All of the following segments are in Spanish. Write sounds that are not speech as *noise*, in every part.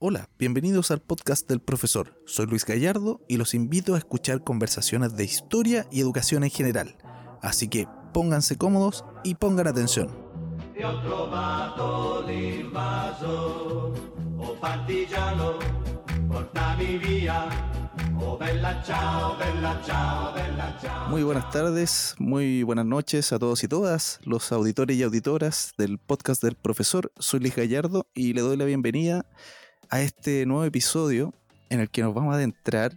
Hola, bienvenidos al podcast del profesor. Soy Luis Gallardo y los invito a escuchar conversaciones de historia y educación en general. Así que pónganse cómodos y pongan atención. Muy buenas tardes, muy buenas noches a todos y todas, los auditores y auditoras del podcast del profesor. Soy Luis Gallardo y le doy la bienvenida a este nuevo episodio en el que nos vamos a adentrar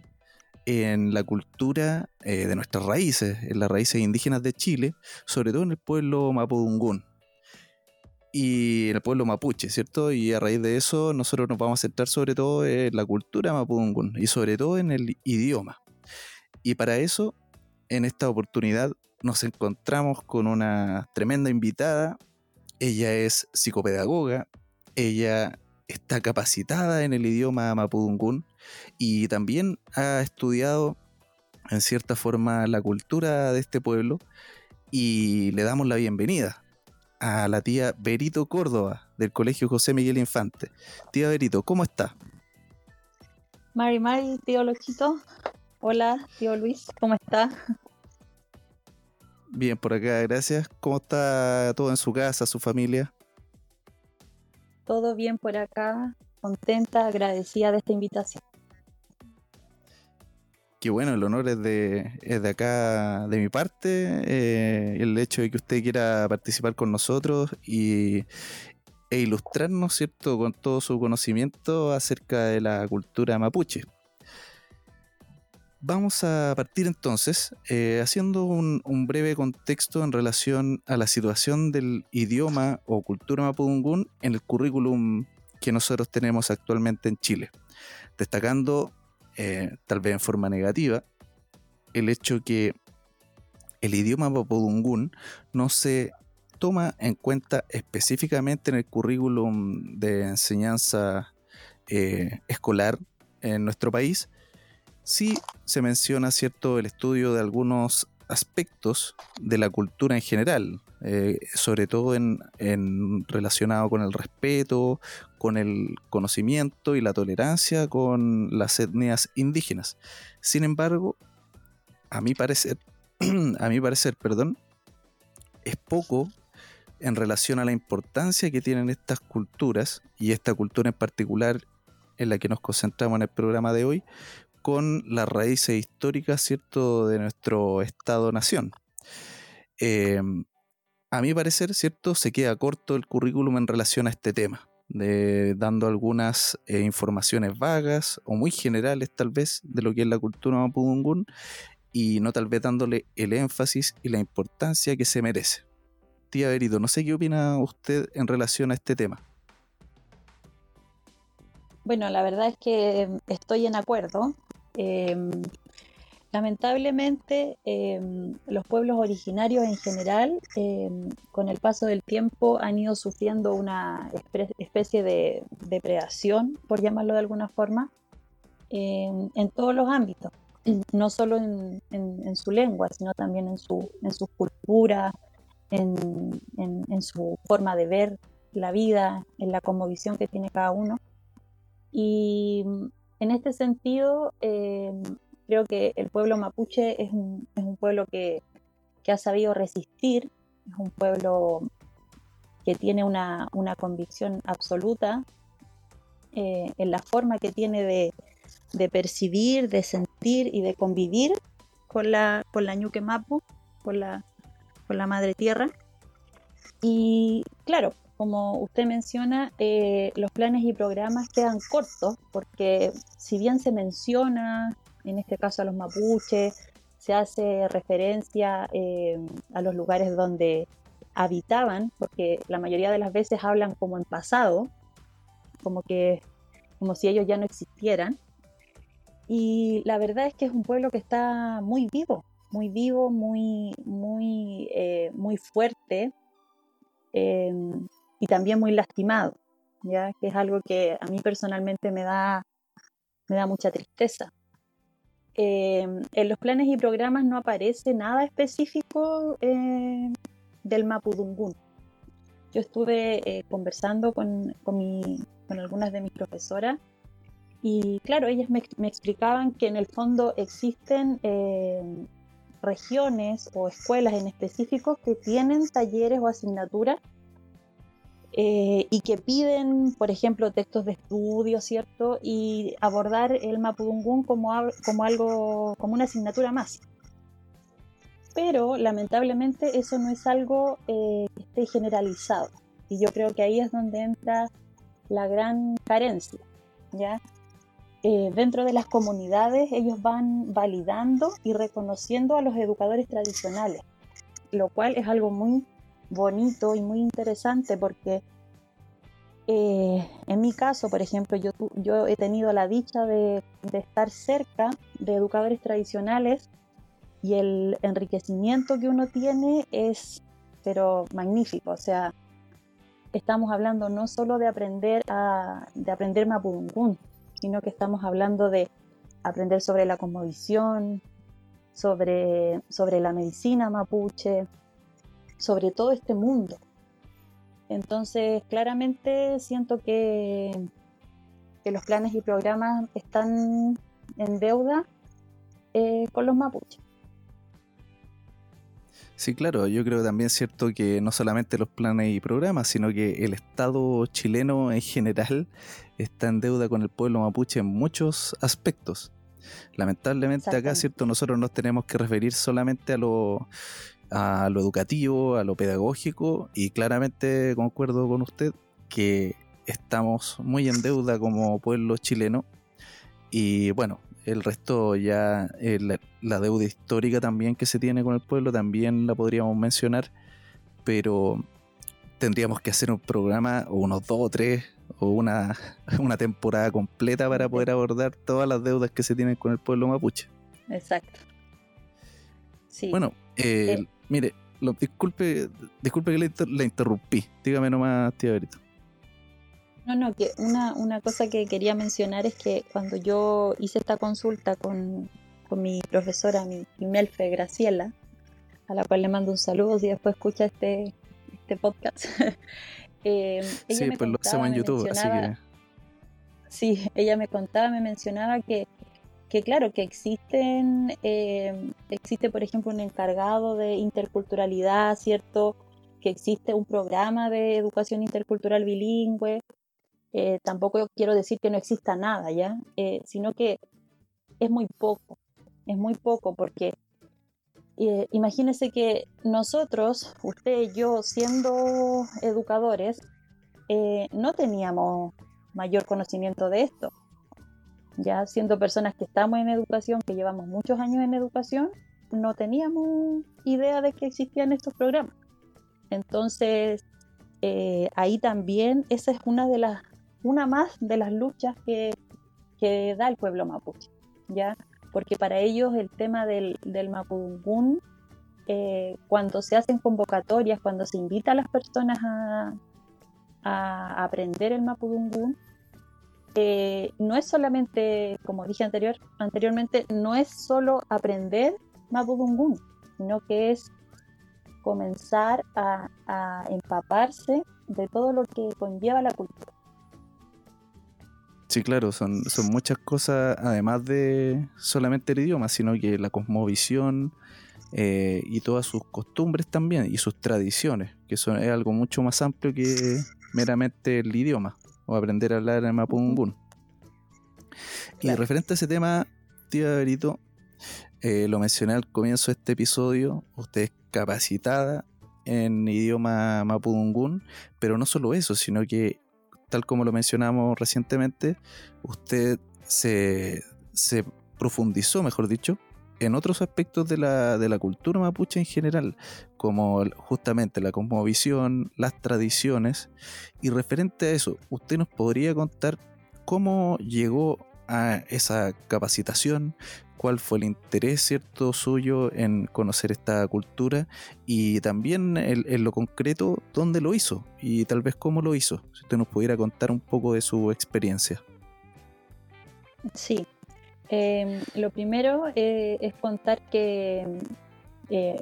en la cultura eh, de nuestras raíces, en las raíces indígenas de Chile, sobre todo en el pueblo Mapudungún y en el pueblo mapuche, ¿cierto? Y a raíz de eso nosotros nos vamos a centrar sobre todo en la cultura mapudungún y sobre todo en el idioma. Y para eso, en esta oportunidad, nos encontramos con una tremenda invitada. Ella es psicopedagoga, ella está capacitada en el idioma mapudungún y también ha estudiado en cierta forma la cultura de este pueblo y le damos la bienvenida a la tía Berito Córdoba del Colegio José Miguel Infante. Tía Berito, ¿cómo está? Mari Mari, tío Lochito. Hola, tío Luis, ¿cómo está? Bien, por acá, gracias. ¿Cómo está todo en su casa, su familia? Todo bien por acá, contenta, agradecida de esta invitación. Qué bueno, el honor es de, de acá, de mi parte, eh, el hecho de que usted quiera participar con nosotros y, e ilustrarnos, ¿cierto?, con todo su conocimiento acerca de la cultura mapuche. Vamos a partir entonces eh, haciendo un, breve contexto en relación a la situación del idioma o cultura mapudungún en el currículum que nosotros tenemos actualmente en Chile, destacando, eh, tal vez en forma negativa, el hecho que el idioma mapudungún no se toma en cuenta específicamente en el currículum de enseñanza eh, escolar en nuestro país, sí se menciona, ¿cierto?, el estudio de algunos aspectos de la cultura en general, eh, sobre todo en, relacionado con el respeto, con el conocimiento y la tolerancia con las etnias indígenas. Sin embargo, a mi parecer, *clears throat* a mi parecer, perdón, es poco en relación a la importancia que tienen estas culturas y esta cultura en particular en la que nos concentramos en el programa de hoy, con las raíces históricas, ¿cierto?, de nuestro Estado-Nación. Em, a mi parecer, ¿cierto?, se queda corto el currículum en relación a este tema, dando algunas eh, informaciones vagas o muy generales tal vez de lo que es la cultura mapudungún y no tal vez dándole el énfasis y la importancia que se merece. Tía Berito, no sé qué opina usted en relación a este tema. Bueno, la verdad es que estoy en acuerdo. Em, lamentablemente, em, los pueblos originarios en general, em, con el paso del tiempo, han ido sufriendo una especie de depredación, por llamarlo de alguna forma, en todos los ámbitos, *clears throat* no solo en, su lengua, sino también en su, cultura, en, su forma de ver la vida, en la conmovisión que tiene cada uno. Y en este sentido, em, creo que el pueblo mapuche es un, pueblo que, ha sabido resistir, es un pueblo que tiene una, convicción absoluta eh, en la forma que tiene de, percibir, de sentir y de convivir con la, con la ñuque mapu, con la, con la madre tierra. Y claro, como usted menciona, eh, los planes y programas quedan cortos porque si bien se menciona, en este caso a los mapuches, se hace referencia eh, a los lugares donde habitaban, porque la mayoría de las veces hablan como en pasado, como que como si ellos ya no existieran. Y la verdad es que es un pueblo que está muy vivo, muy vivo, muy, muy, eh, muy fuerte y también muy lastimado, ¿ya? que es algo que a mí personalmente me da, me da mucha tristeza. Eh, en los planes y programas no aparece nada específico eh, del Mapudungún. Yo estuve eh, conversando con, con, algunas de mis profesoras Y claro, ellas me, explicaban que en el fondo existen eh, regiones o escuelas en específico que tienen talleres o asignaturas eh, y que piden, por ejemplo, textos de estudio, ¿cierto? Y abordar el Mapudungún como, como algo, como una asignatura más. Pero lamentablemente eso no es algo eh, que esté generalizado. Y yo creo que ahí es donde entra la gran carencia, ¿ya? Eh, dentro de las comunidades ellos van validando y reconociendo a los educadores tradicionales, lo cual es algo muy bonito y muy interesante porque eh, en mi caso, por ejemplo, yo, he tenido la dicha de, de, estar cerca de educadores tradicionales y el enriquecimiento que uno tiene es, pero magnífico. O sea, estamos hablando no solo de aprender, a, de aprender Mapudungún, sino que estamos hablando de aprender sobre la cosmovisión, sobre, sobre la medicina mapuche, sobre todo este mundo. Entonces, claramente siento que, que los planes y programas están en deuda eh, con los mapuches. Sí, claro, yo creo también es cierto que no solamente los planes y programas, sino que el Estado chileno en general está en deuda con el pueblo mapuche en muchos aspectos. Lamentablemente acá, cierto, nosotros nos tenemos que referir solamente a lo, a lo educativo, a lo pedagógico, y claramente concuerdo con usted que estamos muy en deuda como pueblo chileno. Y bueno, el resto ya, eh, la, deuda histórica también que se tiene con el pueblo, también la podríamos mencionar, pero tendríamos que hacer un programa, o unos dos o tres, o una, *laughs* una temporada completa para poder abordar todas las deudas que se tienen con el pueblo mapuche. Exacto. Sí. Bueno, eh. Mire, lo, disculpe, disculpe que le, interrumpí. Dígame nomás, tía Berito. No, no, que una, una cosa que quería mencionar es que cuando yo hice esta consulta con, mi profesora, mi, Melfe Graciela, a la cual le mando un saludo si después escucha este, este podcast. *laughs* eh, sí, pues lo hacemos en YouTube, así que... Sí, ella me contaba, me mencionaba que, que claro, que existen, eh, existe por ejemplo un encargado de interculturalidad, ¿cierto? Que existe un programa de educación intercultural bilingüe, eh, tampoco quiero decir que no exista nada, ¿ya? Eh, sino que es muy poco, es muy poco porque eh, imagínense que nosotros, usted y yo, siendo educadores, no teníamos mayor conocimiento de esto. Ya siendo personas que estamos en educación, que llevamos muchos años en educación, no teníamos idea de que existían estos programas. Entonces, ahí también esa es una de las una más de las luchas que, da el pueblo mapuche, ¿ya? Porque para ellos el tema del, del eh, cuando se hacen convocatorias, cuando se invita a las personas a, aprender el mapudungún, eh, no es solamente, como dije anterior, anteriormente, no es solo aprender mapudungún, sino que es comenzar a, a empaparse de todo lo que conlleva la cultura. Sí, claro, son, son muchas cosas, además de solamente el idioma, sino que la cosmovisión eh, y todas sus costumbres también, y sus tradiciones, que son, es algo mucho más amplio que meramente el idioma, o aprender a hablar en. Y referente a ese tema, tía Berito, eh, lo mencioné al comienzo de este episodio, usted es capacitada en idioma Mapudungún, pero no solo eso, sino que tal como lo mencionamos recientemente, usted se, profundizó, mejor dicho, en otros aspectos de la, de la, cultura mapuche en general, como justamente la cosmovisión, las tradiciones, y referente a eso, ¿usted nos podría contar cómo llegó a esa capacitación, cuál fue el interés cierto suyo en conocer esta cultura y también en, lo concreto dónde lo hizo y tal vez cómo lo hizo. Si usted nos pudiera contar un poco de su experiencia. Sí, em, lo primero eh, es contar que, eh,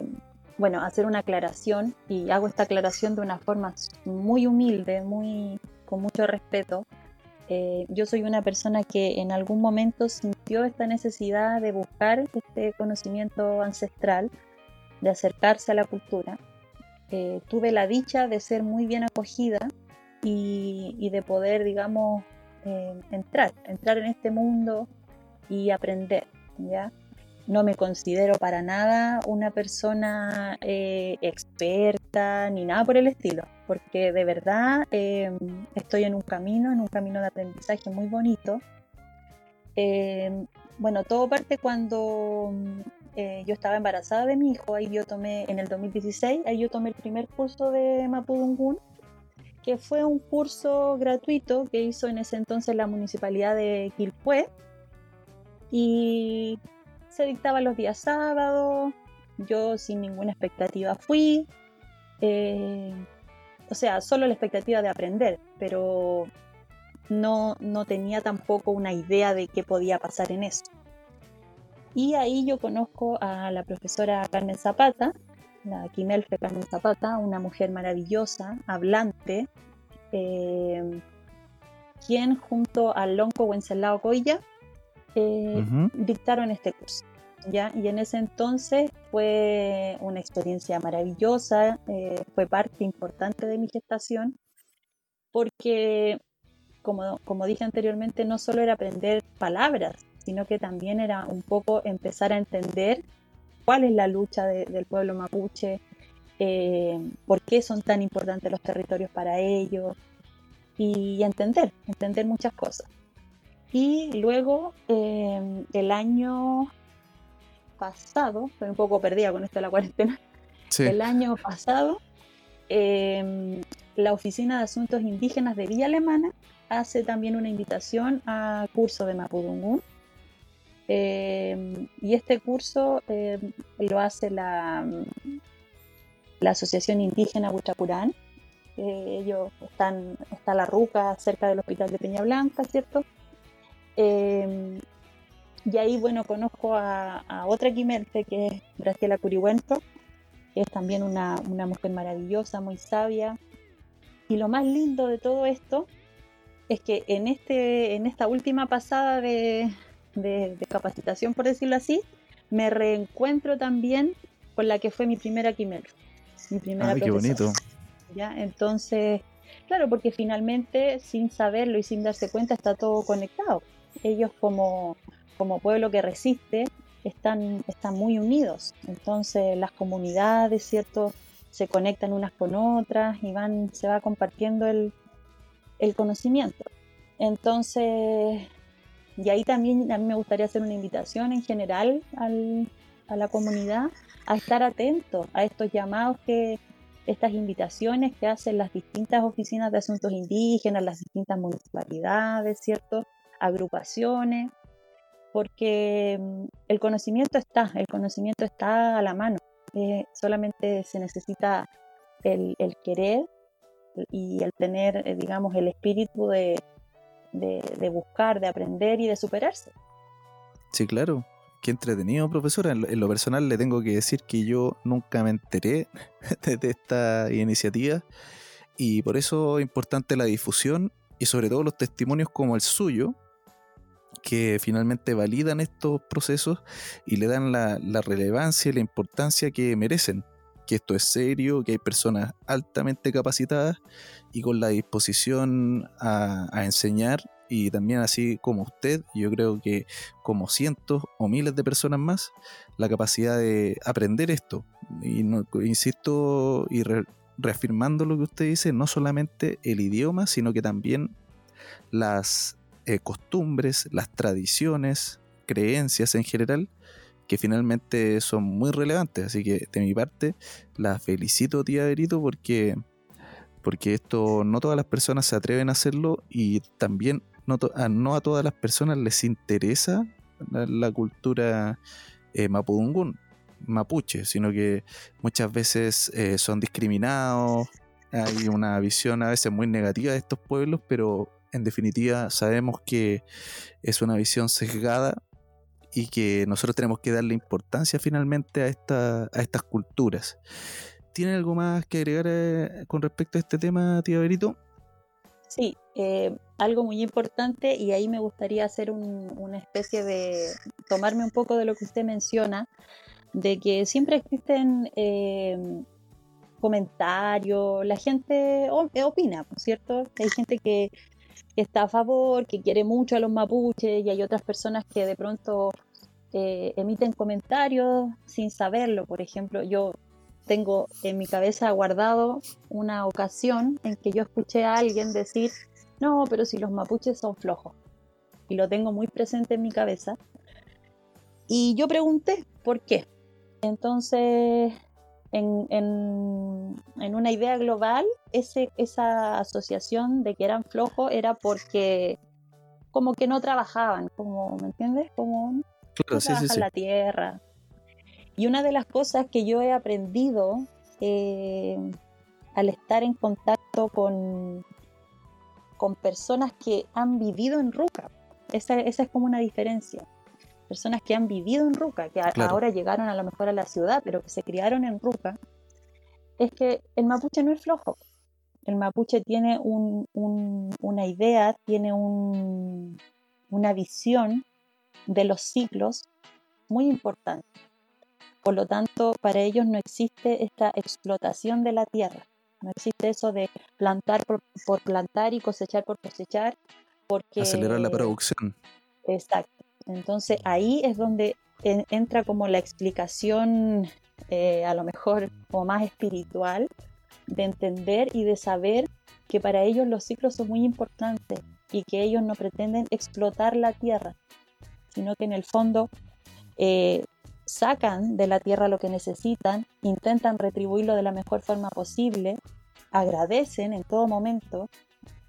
bueno, hacer una aclaración y hago esta aclaración de una forma muy humilde, muy con mucho respeto. Eh, yo soy una persona que en algún momento sintió esta necesidad de buscar este conocimiento ancestral, de acercarse a la cultura. Tuve la dicha de ser muy bien acogida y, de poder, digamos, entrar, entrar en este mundo y aprender, ¿ya? No me considero para nada una persona experta ni nada por el estilo porque de verdad em, estoy en un camino, en un camino de aprendizaje muy bonito. Em, bueno, todo parte cuando eh, yo estaba embarazada de mi hijo, ahí yo tomé, en el 2016, ahí yo tomé el primer curso de Mapudungun, que fue un curso gratuito que hizo en ese entonces la municipalidad de Quilpué, y se dictaba los días sábados, yo sin ninguna expectativa fui, eh, o sea, solo la expectativa de aprender, pero no, no tenía tampoco una idea de qué podía pasar en eso. Y ahí yo conozco a la profesora Carmen Zapata, la Quimelfe Carmen Zapata, una mujer maravillosa, hablante, eh, quien junto al Lonco Wenceslao Coilla eh, dictaron este curso. Y en ese entonces fue una experiencia maravillosa, eh, fue parte importante de mi gestación, porque, como, como dije anteriormente, no solo era aprender palabras, sino que también era un poco empezar a entender cuál es la lucha del pueblo mapuche, eh, por qué son tan importantes los territorios para ellos, y entender, entender muchas cosas. Y luego, eh, el año pasado, estoy un poco perdida con esto de la cuarentena, el año pasado, em, la Oficina de Asuntos Indígenas de Villa Alemana hace también una invitación a curso de Mapudungun. Em, y este curso em, lo hace la, la Asociación Indígena Huichapurán. ellos están, está la ruca cerca del hospital de Peña Blanca, ¿cierto? Y ahí, bueno, conozco a, otra quimelte que es Graciela Curihuento, que es también una, mujer maravillosa, muy sabia. Y lo más lindo de todo esto es que en, este, en esta última pasada de, capacitación, por decirlo así, me reencuentro también con la que fue mi primera quimelte. Mi primera Ay, qué bonito. ¿Ya? Entonces, claro, porque finalmente, sin saberlo y sin darse cuenta, está todo conectado. Ellos como, como pueblo que resiste están, están muy unidos. Entonces las comunidades, ¿cierto? Se conectan unas con otras y van, se va compartiendo el, conocimiento. Entonces, y ahí también a mí me gustaría hacer una invitación en general a la comunidad a estar atento a estos llamados que, estas invitaciones que hacen las distintas oficinas de asuntos indígenas, las distintas municipalidades, ¿cierto? Agrupaciones, porque mm, el conocimiento está, el conocimiento está a la mano, eh, solamente se necesita el, querer y el tener, eh, digamos, el espíritu de, buscar, de aprender y de superarse. Sí, claro. Qué entretenido, profesora. En lo, personal le tengo que decir que yo nunca me enteré *laughs* de esta iniciativa y por eso es importante la difusión y sobre todo los testimonios como el suyo, que finalmente validan estos procesos y le dan la, relevancia y la importancia que merecen. Que esto es serio, que hay personas altamente capacitadas y con la disposición a, enseñar y también así como usted, yo creo que como cientos o miles de personas más, la capacidad de aprender esto. Y no, insisto y reafirmando lo que usted dice, no solamente el idioma, sino que también las eh, costumbres, las tradiciones, creencias en general, que finalmente son muy relevantes. Así que de mi parte, la felicito, tía Berito, porque, porque esto no todas las personas se atreven a hacerlo y también no, a, todas las personas les interesa la, cultura eh, mapudungún, mapuche, sino que muchas veces eh, son discriminados. Hay una visión a veces muy negativa de estos pueblos, pero en definitiva sabemos que es una visión sesgada y que nosotros tenemos que darle importancia finalmente a, esta, a estas culturas. ¿Tiene algo más que agregar eh, con respecto a este tema, tía Berito? Sí, eh, algo muy importante y ahí me gustaría hacer una especie de, tomarme un poco de lo que usted menciona, de que siempre existen eh, comentarios, la gente opina, ¿cierto? Hay gente que, está a favor, que quiere mucho a los mapuches y hay otras personas que de pronto emiten comentarios sin saberlo. Por ejemplo, yo tengo en mi cabeza guardado una ocasión en que yo escuché a alguien decir, no, pero si los mapuches son flojos. Y lo tengo muy presente en mi cabeza. Y yo pregunté, ¿por qué? Entonces, en, una idea global, ese, esa asociación de que eran flojos era porque como que no trabajaban, como, ¿me entiendes? Como no trabajan la tierra. Y una de las cosas que yo he aprendido eh, al estar en contacto con, con personas que han vivido en Ruca. Esa, es como una diferencia. Personas que han vivido en Ruca, que ahora llegaron a lo mejor a la ciudad, pero que se criaron en Ruca, es que el mapuche no es flojo. El mapuche tiene una idea, tiene una visión de los ciclos muy importante. Por lo tanto, para ellos no existe esta explotación de la tierra. No existe eso de plantar por, plantar y cosechar por cosechar. Porque, Acelerar la producción. Exacto. Entonces ahí es donde entra como la explicación eh, a lo mejor como más espiritual de entender y de saber que para ellos los ciclos son muy importantes y que ellos no pretenden explotar la tierra, sino que en el fondo eh, sacan de la tierra lo que necesitan, intentan retribuirlo de la mejor forma posible, agradecen en todo momento.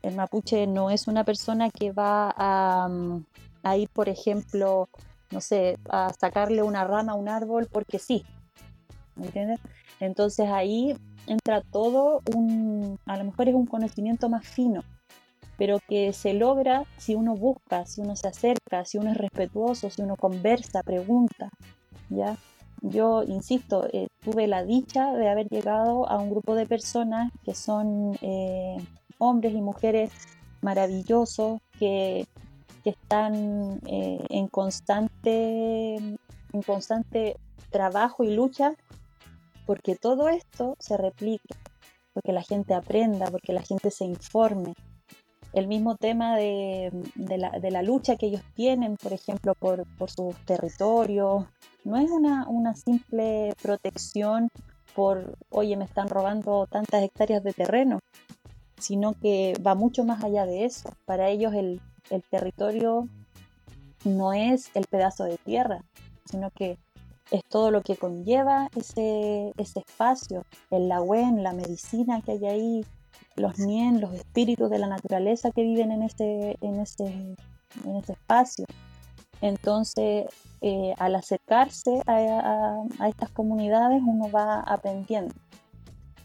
El mapuche no es una persona que va a, mm, ir, por ejemplo, no sé, a sacarle una rama a un árbol porque sí. ¿Me entiendes? Entonces ahí entra todo un, a lo mejor es un conocimiento más fino, pero que se logra si uno busca, si uno se acerca, si uno es respetuoso, si uno conversa, pregunta. ¿ya? Yo, insisto, eh, tuve la dicha de haber llegado a un grupo de personas que son eh, hombres y mujeres maravillosos que, están eh, en, constante, en constante trabajo y lucha porque todo esto se replique, porque la gente aprenda, porque la gente se informe. El mismo tema de, la, lucha que ellos tienen, por ejemplo, por, por sus territorios, no es una, simple protección por, oye, me están robando tantas hectáreas de terreno, sino que va mucho más allá de eso. Para ellos el, territorio no es el pedazo de tierra, sino que es todo lo que conlleva ese, ese espacio, el lagüen, la medicina que hay ahí, los nien, los espíritus de la naturaleza que viven en ese, en ese, en ese espacio. Entonces, eh, al acercarse a, estas comunidades uno va aprendiendo.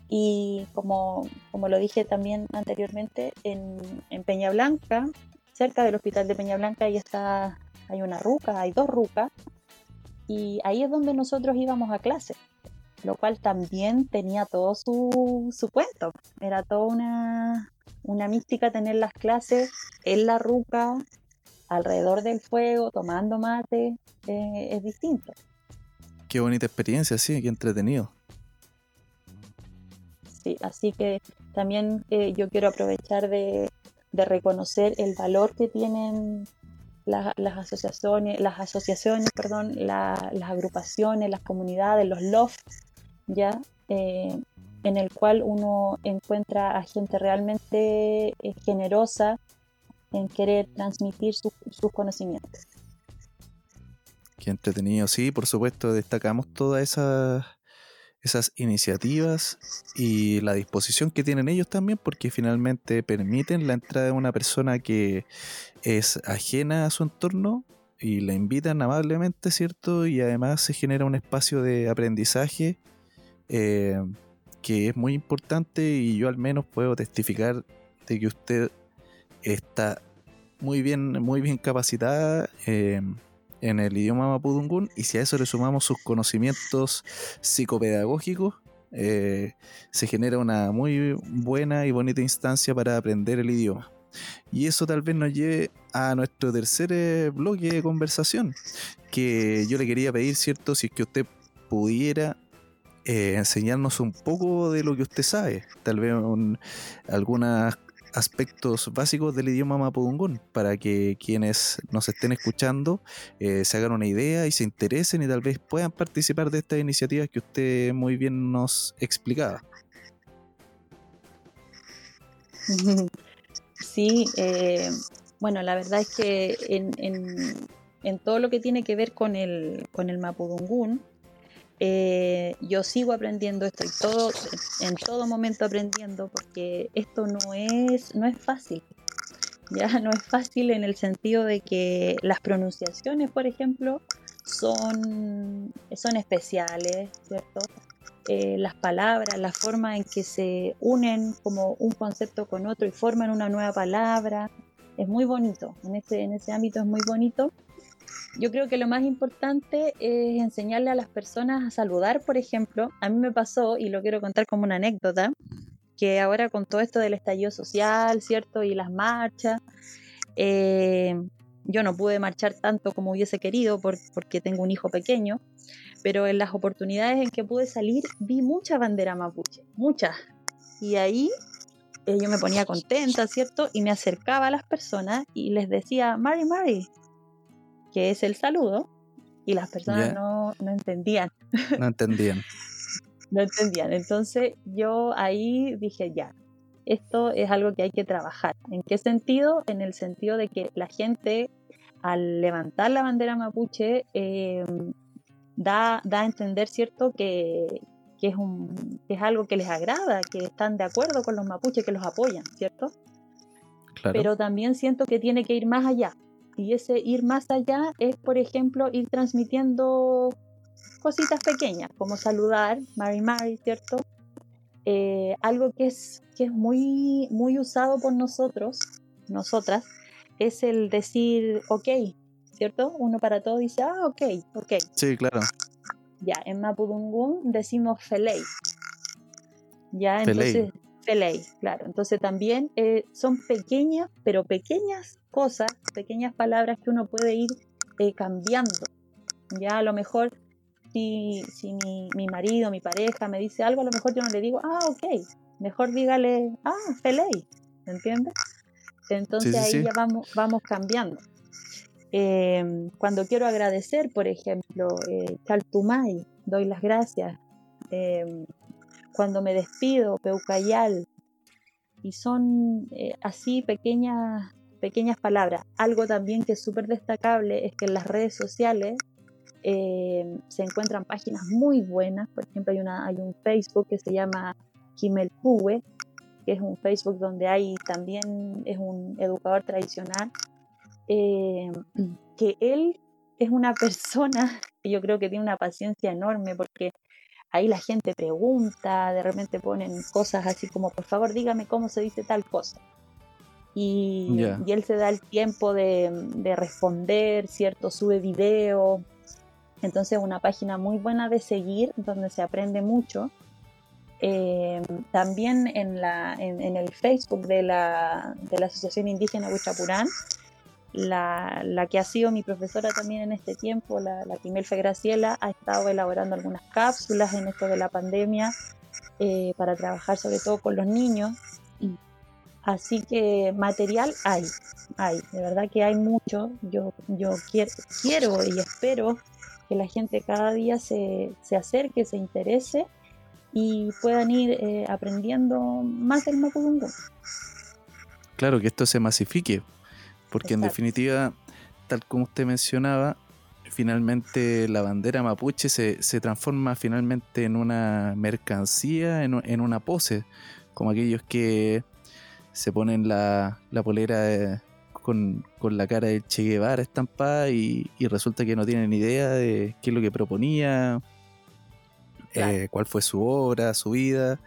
Y como, lo dije también anteriormente, en, Peña Blanca, cerca del hospital de Peña Blanca, ahí está, hay una ruca, hay dos rucas, y ahí es donde nosotros íbamos a clase, lo cual también tenía todo su, su cuento. Era toda una, una mística tener las clases en la ruca, alrededor del fuego, tomando mate, eh, es distinto. Qué bonita experiencia, sí, qué entretenido. Sí, así que también eh, yo quiero aprovechar de, reconocer el valor que tienen las asociaciones, las asociaciones, perdón, las agrupaciones, las comunidades, los LOF, ya, eh, en el cual uno encuentra a gente realmente generosa en querer transmitir sus conocimientos. Qué entretenido, sí, por supuesto, destacamos todas esas, esas iniciativas y la disposición que tienen ellos también, porque finalmente permiten la entrada de una persona que es ajena a su entorno y la invitan amablemente, ¿cierto? Y además se genera un espacio de aprendizaje eh, que es muy importante y yo al menos puedo testificar de que usted está muy bien, muy bien capacitada eh, en el idioma mapudungún y si a eso le sumamos sus conocimientos psicopedagógicos, eh, se genera una muy buena y bonita instancia para aprender el idioma. Y eso tal vez nos lleve a nuestro tercer eh, bloque de conversación, que yo le quería pedir, ¿cierto? Si es que usted pudiera eh, enseñarnos un poco de lo que usted sabe, tal vez algunos aspectos básicos del idioma mapudungún, para que quienes nos estén escuchando eh, se hagan una idea y se interesen y tal vez puedan participar de estas iniciativas que usted muy bien nos explicaba. *laughs* Sí, eh, bueno, la verdad es que en, en, todo lo que tiene que ver con el, con el Mapudungún, eh, yo sigo aprendiendo, estoy todo, en todo momento aprendiendo, porque esto no es, no es fácil. Ya *laughs* no es fácil en el sentido de que las pronunciaciones, por ejemplo, son, son especiales, ¿cierto? Eh, las palabras, la forma en que se unen como un concepto con otro y forman una nueva palabra. Es muy bonito, en ese, en ese ámbito es muy bonito. Yo creo que lo más importante es enseñarle a las personas a saludar, por ejemplo. A mí me pasó, y lo quiero contar como una anécdota, que ahora con todo esto del estallido social, ¿cierto? Y las marchas, eh, yo no pude marchar tanto como hubiese querido porque tengo un hijo pequeño, pero en las oportunidades en que pude salir vi mucha bandera mapuche, muchas. Y ahí eh, yo me ponía contenta, ¿cierto? Y me acercaba a las personas y les decía, Mari Mari, que es el saludo, y las personas no, no entendían. No entendían. *laughs* no entendían. Entonces yo ahí dije, ya, esto es algo que hay que trabajar. ¿En qué sentido? En el sentido de que la gente al levantar la bandera mapuche eh, da, da, a entender, ¿cierto?, que, es un, es algo que les agrada, que están de acuerdo con los mapuches, que los apoyan, ¿cierto? Pero también siento que tiene que ir más allá. Y ese ir más allá es, por ejemplo, ir transmitiendo cositas pequeñas, como saludar, Mari Mari, ¿cierto? Eh, algo que es, que es muy, muy usado por nosotros, nosotras, es el decir ok, ¿cierto? Uno para todo dice, ah, ok, ok. Sí, claro. Ya, en Mapudungún decimos felei. Ya, entonces, felei, claro. Entonces también eh, son pequeñas, pero pequeñas cosas, pequeñas palabras que uno puede ir eh, cambiando. Ya, a lo mejor si, si mi, mi, marido, mi pareja me dice algo, a lo mejor yo no le digo, ah, ok. Mejor dígale, ah, felei, ¿entiendes? Entonces ahí ya vamos, vamos cambiando. Em, cuando quiero agradecer, por ejemplo, eh, Chaltumay, doy las gracias. Em, cuando me despido, Peucayal. Y son eh, así pequeñas, pequeñas palabras. Algo también que es súper destacable es que en las redes sociales em, se encuentran páginas muy buenas. Por ejemplo, hay, una, hay un Facebook que se llama Kimelpue, que es un Facebook donde hay también, es un educador tradicional eh, que él es una *laughs* persona que yo creo que tiene una paciencia enorme porque ahí la gente pregunta, de repente ponen cosas así como, por favor dígame cómo se dice tal cosa. Y, él se da el tiempo de, de, responder, ¿cierto? Sube video. Entonces una página muy buena de seguir, donde se aprende mucho. Eh, también en, la, en, el Facebook de la, de la Asociación Indígena Huichapurán la, la, que ha sido mi profesora también en este tiempo, la, la Quimelfe Graciela, ha estado elaborando algunas cápsulas en esto de la pandemia eh, para trabajar sobre todo con los niños. Así que material hay, hay, de verdad que hay mucho. Yo, yo quiero, quiero y espero que la gente cada día se, se acerque, se interese y puedan ir eh, aprendiendo más del Mapudungun. Claro, que esto se masifique, porque en definitiva, tal como usted mencionaba, finalmente la bandera mapuche se, se transforma finalmente en una mercancía, en, una pose, como aquellos que se ponen la, la polera con, la cara de Che Guevara estampada y, y, resulta que no tienen idea de qué es lo que proponía, eh, cuál fue su obra, su vida,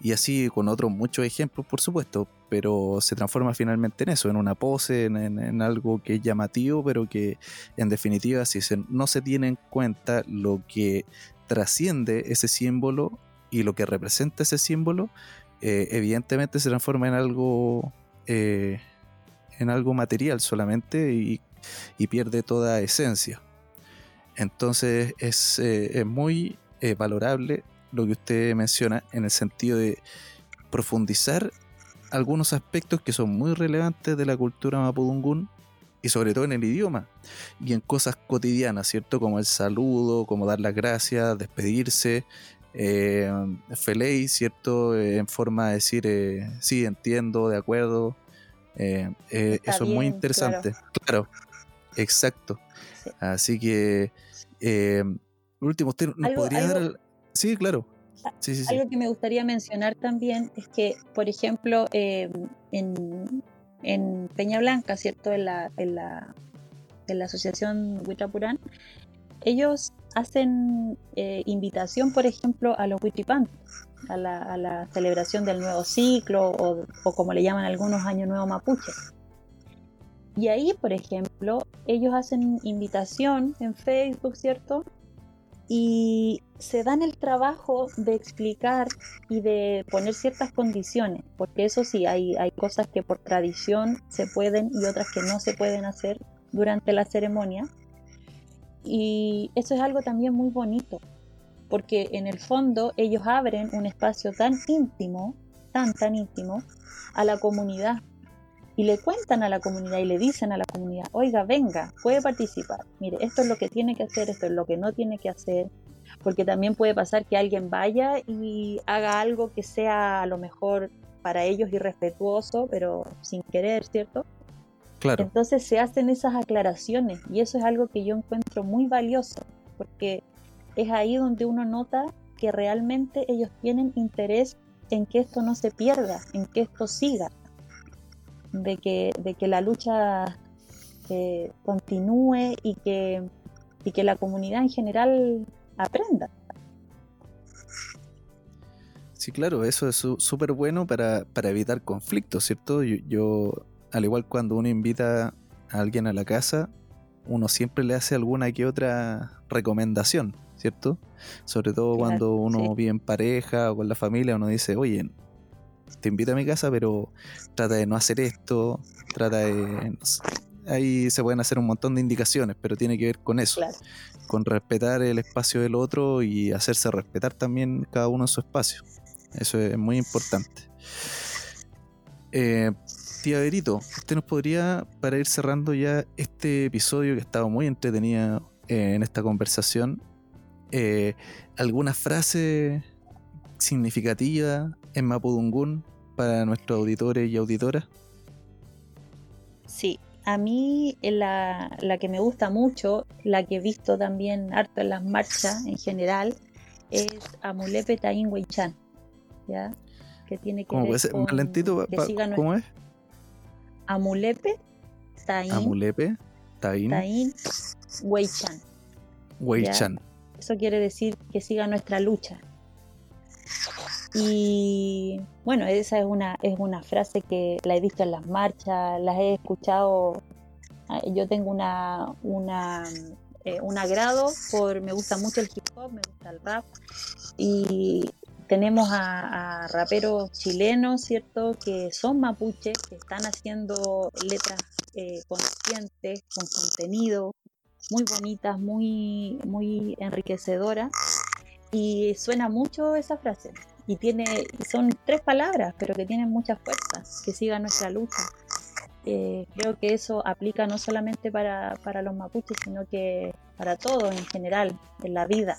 y así con otros muchos ejemplos, por supuesto, pero se transforma finalmente en eso, en una pose, en, algo que es llamativo, pero que en definitiva, si no se tiene en cuenta lo que trasciende ese símbolo y lo que representa ese símbolo, eh, evidentemente se transforma en algo eh, en algo material solamente y, pierde toda esencia. Entonces es, eh, muy eh, valorable lo que usted menciona en el sentido de profundizar algunos aspectos que son muy relevantes de la cultura mapudungún y sobre todo en el idioma y en cosas cotidianas, ¿cierto? Como el saludo, como dar las gracias, despedirse, eh, ¿cierto? Eh, en forma de decir, eh, sí, entiendo, de acuerdo. Eh, eso es muy interesante. Claro, exacto. Así que, último, ¿usted nos podría dar... Sí, claro. Algo que me gustaría mencionar también es que, por ejemplo, em, en, Peña Blanca, ¿cierto? En la, en la, en la asociación Huitrapurán, ellos hacen eh, invitación, por ejemplo, a los Huitripan, a la, a la celebración del nuevo ciclo o, o, como le llaman algunos Año Nuevo Mapuche. Y ahí, por ejemplo, ellos hacen invitación en Facebook, ¿cierto? Y se dan el trabajo de explicar y de poner ciertas condiciones, porque eso sí, hay, hay cosas que por tradición se pueden y otras que no se pueden hacer durante la ceremonia. Y eso es algo también muy bonito, porque en el fondo ellos abren un espacio tan íntimo, tan, tan íntimo, a la comunidad y le cuentan a la comunidad y le dicen a la comunidad, oiga, venga, puede participar, mire, esto es lo que tiene que hacer, esto es lo que no tiene que hacer, porque también puede pasar que alguien vaya y haga algo que sea a lo mejor para ellos irrespetuoso, pero sin querer, ¿cierto? Claro. Entonces se hacen esas aclaraciones y eso es algo que yo encuentro muy valioso, porque es ahí donde uno nota que realmente ellos tienen interés en que esto no se pierda, en que esto siga de que, de que la lucha eh, continúe y que, y que la comunidad en general aprenda. Sí, claro, eso es súper bueno para, para, evitar conflictos, ¿cierto? Yo, al igual cuando uno invita a alguien a la casa, uno siempre le hace alguna que otra recomendación, ¿cierto? Sobre todo cuando uno vive en pareja o con la familia, uno dice, oye, te invito a mi casa, pero trata de no hacer esto, trata de... ahí se pueden hacer un montón de indicaciones, pero tiene que ver con eso, con respetar el espacio del otro y hacerse respetar también cada uno en su espacio. Eso es muy importante. Eh, tía Berito, ¿usted nos podría, para ir cerrando ya este episodio que estaba muy entretenido eh, en esta conversación, eh, alguna frase significativa en Mapudungún para nuestros auditores y auditoras? Sí, a mí la, la, que me gusta mucho, la que he visto también harto en las marchas en general, es Amulepe Taín Weichan, ¿ya? Que tiene que ¿Cómo ver con, lentito, ¿Cómo es? Amulepe Taín. Amulepe Taín. Taín Weichan. Weichan. Eso quiere decir que siga nuestra lucha, y bueno, esa es una, es una frase que la he visto en las marchas, las he escuchado. Ah, yo tengo una, una, eh, un agrado por, me gusta mucho el hip hop, me gusta el rap. Y tenemos a, raperos chilenos, ¿cierto? Que son mapuches, que están haciendo letras eh, conscientes, con contenido, muy bonitas, muy, muy enriquecedoras. Y suena mucho esa frase y tiene son tres palabras, pero que tienen mucha fuerza, que siga nuestra lucha. Eh, creo que eso aplica no solamente para, para los mapuches, sino que para todos en general, en la vida.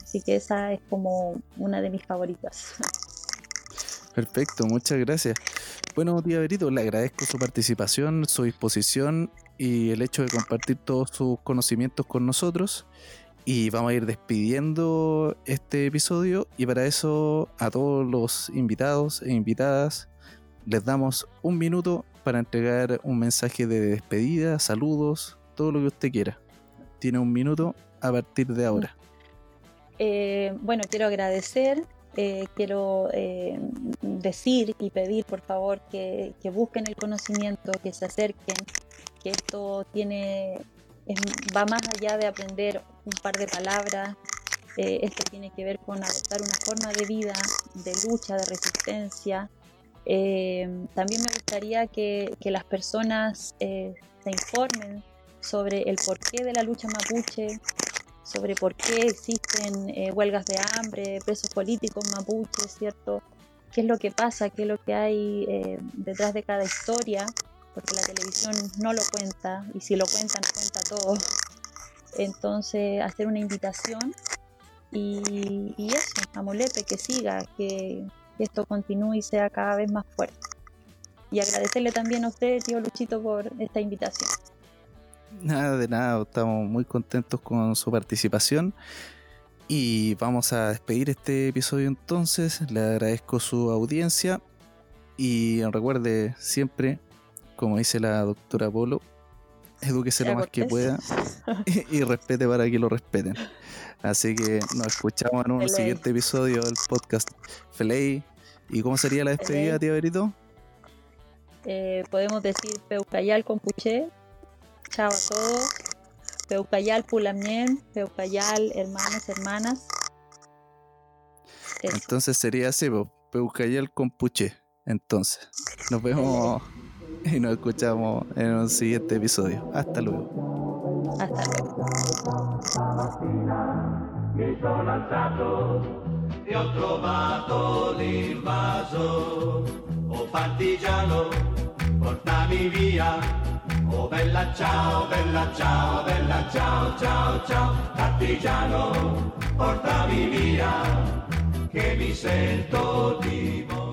Así que esa es como una de mis favoritas. *laughs* Perfecto, muchas gracias. Bueno, tía Berito, le agradezco su participación, su disposición y el hecho de compartir todos sus conocimientos con nosotros. Y vamos a ir despidiendo este episodio y para eso a todos los invitados e invitadas les damos un minuto para entregar un mensaje de despedida, saludos, todo lo que usted quiera. Tiene un minuto a partir de ahora. Eh, bueno, quiero agradecer, eh, quiero eh, decir y pedir por favor que, que busquen el conocimiento, que se acerquen, que esto tiene va más allá de aprender un par de palabras. Eh, esto tiene que ver con adoptar una forma de vida, de lucha, de resistencia, Eh, también me gustaría que, las personas eh, se informen sobre el porqué de la lucha mapuche, sobre por qué existen huelgas de hambre, presos políticos mapuches, ¿cierto? ¿Qué es lo que pasa? ¿Qué es lo que hay detrás de cada historia? Porque la televisión no lo cuenta y si lo cuenta no cuenta todo. Entonces, hacer una invitación y, eso, a Molepe que siga, que, que esto continúe y sea cada vez más fuerte. Y agradecerle también a usted, tío Luchito, por esta invitación. Nada de nada, estamos muy contentos con su participación. Y vamos a despedir este episodio entonces. Le agradezco su audiencia. Y recuerde siempre, como dice la doctora Polo, edúquese lo más que pueda *laughs* y, y, respete para que lo respeten. Así que nos escuchamos en un siguiente episodio del podcast Feley. ¿Y cómo sería la despedida, tío Berito? Eh, podemos decir Peucayal con Puché. Chao a todos. Peucayal Pulamien, Peucayal hermanos, hermanas. Entonces sería así, Peucayal con Puché. Entonces, nos vemos *laughs* y nos escuchamos en un siguiente episodio. Hasta luego. Hasta luego. e ho trovato l'invaso. Oh partigiano, portami via. Oh bella ciao, bella ciao, bella ciao, ciao, ciao. Partigiano, portami via, che mi sento di morire.